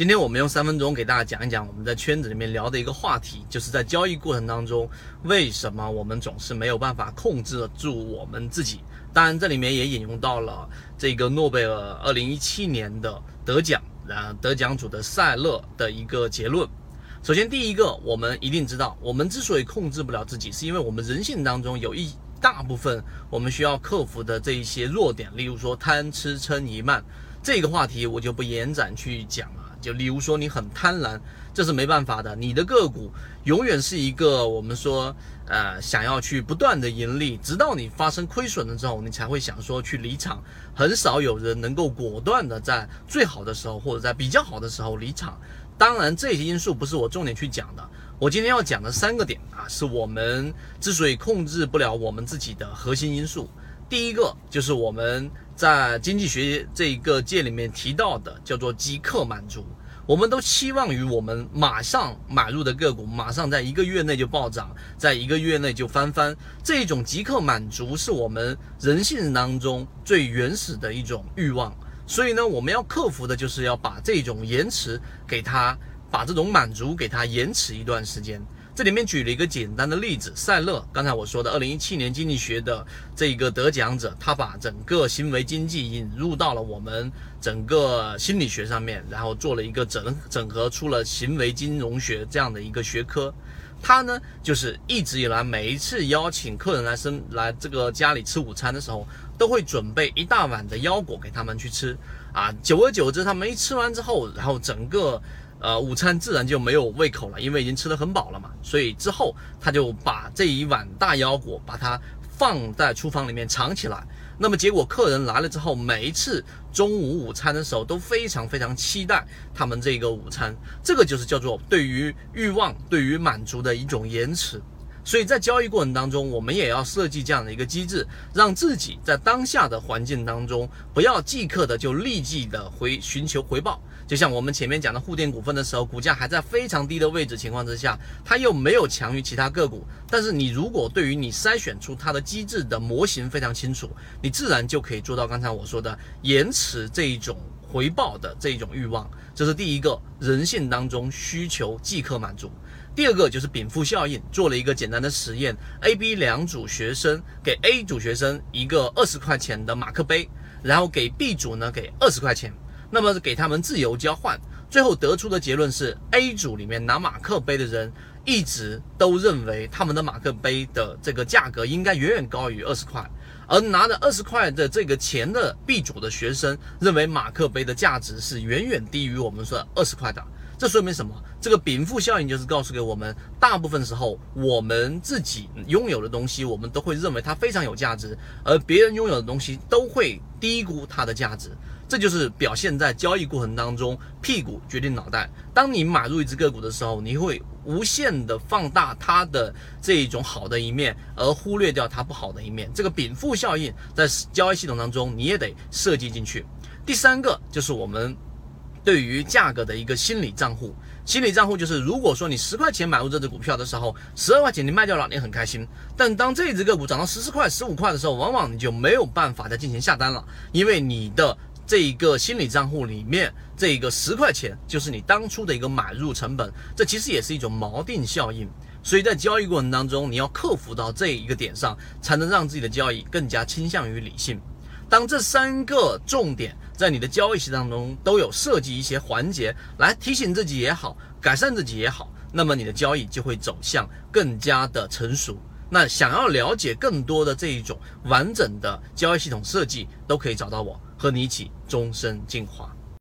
今天我们用三分钟给大家讲一讲我们在圈子里面聊的一个话题，就是在交易过程当中，为什么我们总是没有办法控制得住我们自己？当然，这里面也引用到了这个诺贝尔二零一七年的得奖，啊，得奖主的塞勒的一个结论。首先，第一个，我们一定知道，我们之所以控制不了自己，是因为我们人性当中有一大部分我们需要克服的这一些弱点，例如说贪吃嗔疑慢。这个话题我就不延展去讲了。就例如说你很贪婪，这是没办法的。你的个股永远是一个我们说，呃，想要去不断的盈利，直到你发生亏损了之后，你才会想说去离场。很少有人能够果断的在最好的时候或者在比较好的时候离场。当然，这些因素不是我重点去讲的。我今天要讲的三个点啊，是我们之所以控制不了我们自己的核心因素。第一个就是我们在经济学这一个界里面提到的，叫做即刻满足。我们都期望于我们马上买入的个股，马上在一个月内就暴涨，在一个月内就翻番。这种即刻满足是我们人性当中最原始的一种欲望。所以呢，我们要克服的就是要把这种延迟给它，把这种满足给它延迟一段时间。这里面举了一个简单的例子，赛勒，刚才我说的二零一七年经济学的这个得奖者，他把整个行为经济引入到了我们整个心理学上面，然后做了一个整整合出了行为金融学这样的一个学科。他呢，就是一直以来每一次邀请客人来生来这个家里吃午餐的时候，都会准备一大碗的腰果给他们去吃啊。久而久之，他们一吃完之后，然后整个。呃，午餐自然就没有胃口了，因为已经吃得很饱了嘛。所以之后他就把这一碗大腰果把它放在厨房里面藏起来。那么结果客人来了之后，每一次中午午餐的时候都非常非常期待他们这个午餐。这个就是叫做对于欲望、对于满足的一种延迟。所以在交易过程当中，我们也要设计这样的一个机制，让自己在当下的环境当中，不要即刻的就立即的回寻求回报。就像我们前面讲的沪电股份的时候，股价还在非常低的位置情况之下，它又没有强于其他个股。但是你如果对于你筛选出它的机制的模型非常清楚，你自然就可以做到刚才我说的延迟这一种回报的这一种欲望。这是第一个人性当中需求即刻满足。第二个就是禀赋效应，做了一个简单的实验，A、B 两组学生给 A 组学生一个二十块钱的马克杯，然后给 B 组呢给二十块钱，那么给他们自由交换，最后得出的结论是 A 组里面拿马克杯的人一直都认为他们的马克杯的这个价格应该远远高于二十块，而拿着二十块的这个钱的 B 组的学生认为马克杯的价值是远远低于我们说二十块的。这说明什么？这个禀赋效应就是告诉给我们，大部分时候我们自己拥有的东西，我们都会认为它非常有价值，而别人拥有的东西都会低估它的价值。这就是表现在交易过程当中，屁股决定脑袋。当你买入一只个股的时候，你会无限的放大它的这一种好的一面，而忽略掉它不好的一面。这个禀赋效应在交易系统当中你也得设计进去。第三个就是我们。对于价格的一个心理账户，心理账户就是，如果说你十块钱买入这只股票的时候，十二块钱你卖掉了，你很开心。但当这只个股涨到十四块、十五块的时候，往往你就没有办法再进行下单了，因为你的这一个心理账户里面，这一个十块钱就是你当初的一个买入成本，这其实也是一种锚定效应。所以在交易过程当中，你要克服到这一个点上，才能让自己的交易更加倾向于理性。当这三个重点在你的交易系当中都有设计一些环节来提醒自己也好，改善自己也好，那么你的交易就会走向更加的成熟。那想要了解更多的这一种完整的交易系统设计，都可以找到我，和你一起终身进化。